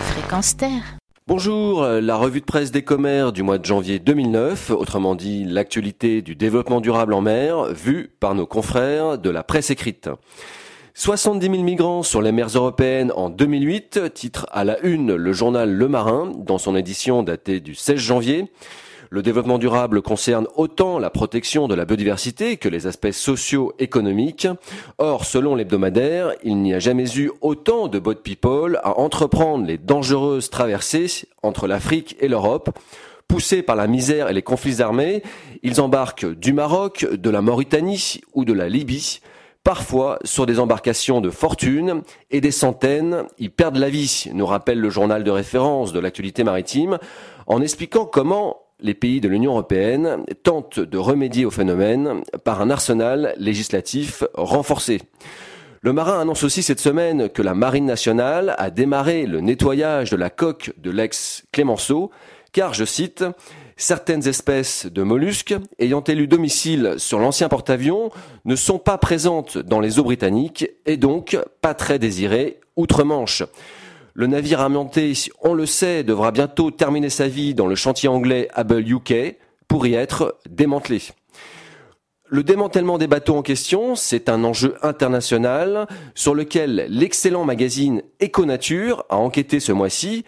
Fréquence Terre. Bonjour, la revue de presse des commères du mois de janvier 2009, autrement dit l'actualité du développement durable en mer, vue par nos confrères de la presse écrite. 70 000 migrants sur les mers européennes en 2008, titre à la une le journal Le Marin dans son édition datée du 16 janvier. Le développement durable concerne autant la protection de la biodiversité que les aspects socio-économiques. Or, selon l'hebdomadaire, il n'y a jamais eu autant de boat people à entreprendre les dangereuses traversées entre l'Afrique et l'Europe. Poussés par la misère et les conflits armés, ils embarquent du Maroc, de la Mauritanie ou de la Libye parfois sur des embarcations de fortune et des centaines y perdent la vie, nous rappelle le journal de référence de l'actualité maritime, en expliquant comment les pays de l'Union européenne tentent de remédier au phénomène par un arsenal législatif renforcé. Le marin annonce aussi cette semaine que la Marine nationale a démarré le nettoyage de la coque de l'ex Clémenceau, car, je cite, certaines espèces de mollusques ayant élu domicile sur l'ancien porte-avions ne sont pas présentes dans les eaux britanniques et donc pas très désirées outre-Manche. Le navire amianté, on le sait, devra bientôt terminer sa vie dans le chantier anglais Able UK pour y être démantelé. Le démantèlement des bateaux en question, c'est un enjeu international sur lequel l'excellent magazine Econature a enquêté ce mois-ci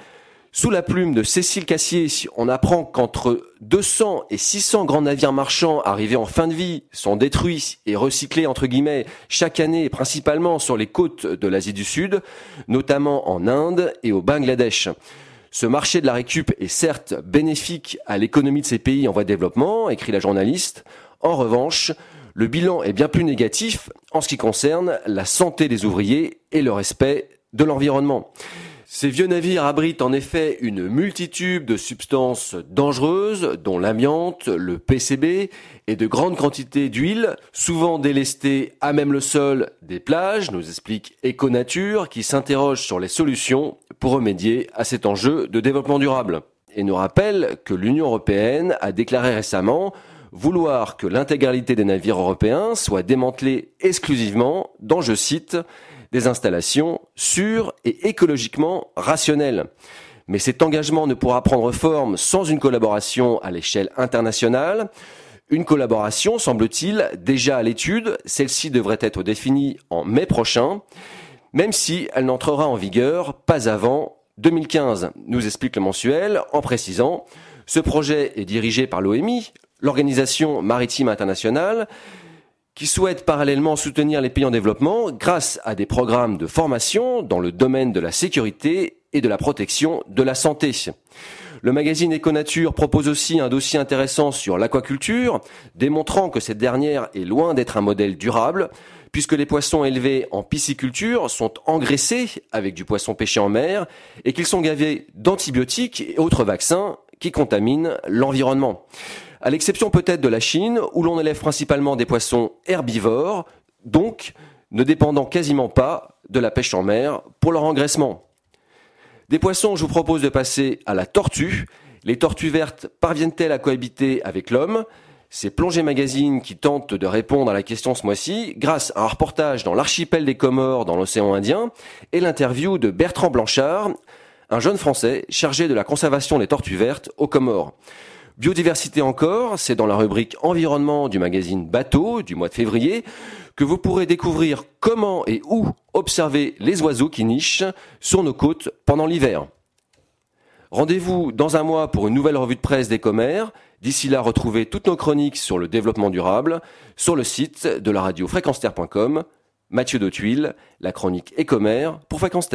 sous la plume de Cécile Cassier, on apprend qu'entre 200 et 600 grands navires marchands arrivés en fin de vie sont détruits et recyclés entre guillemets chaque année, principalement sur les côtes de l'Asie du Sud, notamment en Inde et au Bangladesh. Ce marché de la récup est certes bénéfique à l'économie de ces pays en voie de développement, écrit la journaliste. En revanche, le bilan est bien plus négatif en ce qui concerne la santé des ouvriers et le respect de l'environnement. Ces vieux navires abritent en effet une multitude de substances dangereuses, dont l'amiante, le PCB, et de grandes quantités d'huile, souvent délestées à même le sol des plages, nous explique Econature, qui s'interroge sur les solutions pour remédier à cet enjeu de développement durable. Et nous rappelle que l'Union européenne a déclaré récemment vouloir que l'intégralité des navires européens soit démantelée exclusivement dans, je cite, des installations sûres et écologiquement rationnelles. Mais cet engagement ne pourra prendre forme sans une collaboration à l'échelle internationale. Une collaboration, semble-t-il, déjà à l'étude. Celle-ci devrait être définie en mai prochain, même si elle n'entrera en vigueur pas avant 2015, nous explique le mensuel, en précisant, ce projet est dirigé par l'OMI, l'Organisation maritime internationale, qui souhaite parallèlement soutenir les pays en développement grâce à des programmes de formation dans le domaine de la sécurité et de la protection de la santé. Le magazine Econature propose aussi un dossier intéressant sur l'aquaculture, démontrant que cette dernière est loin d'être un modèle durable, puisque les poissons élevés en pisciculture sont engraissés avec du poisson pêché en mer et qu'ils sont gavés d'antibiotiques et autres vaccins qui contaminent l'environnement à l'exception peut-être de la Chine, où l'on élève principalement des poissons herbivores, donc ne dépendant quasiment pas de la pêche en mer pour leur engraissement. Des poissons, je vous propose de passer à la tortue. Les tortues vertes parviennent-elles à cohabiter avec l'homme? C'est Plongée Magazine qui tente de répondre à la question ce mois-ci grâce à un reportage dans l'archipel des Comores dans l'océan Indien et l'interview de Bertrand Blanchard, un jeune Français chargé de la conservation des tortues vertes aux Comores. Biodiversité encore, c'est dans la rubrique environnement du magazine Bateau du mois de février que vous pourrez découvrir comment et où observer les oiseaux qui nichent sur nos côtes pendant l'hiver. Rendez-vous dans un mois pour une nouvelle revue de presse des commères. D'ici là, retrouvez toutes nos chroniques sur le développement durable sur le site de la radio fréquence Mathieu Dautuil, la chronique Écomère pour Fréquence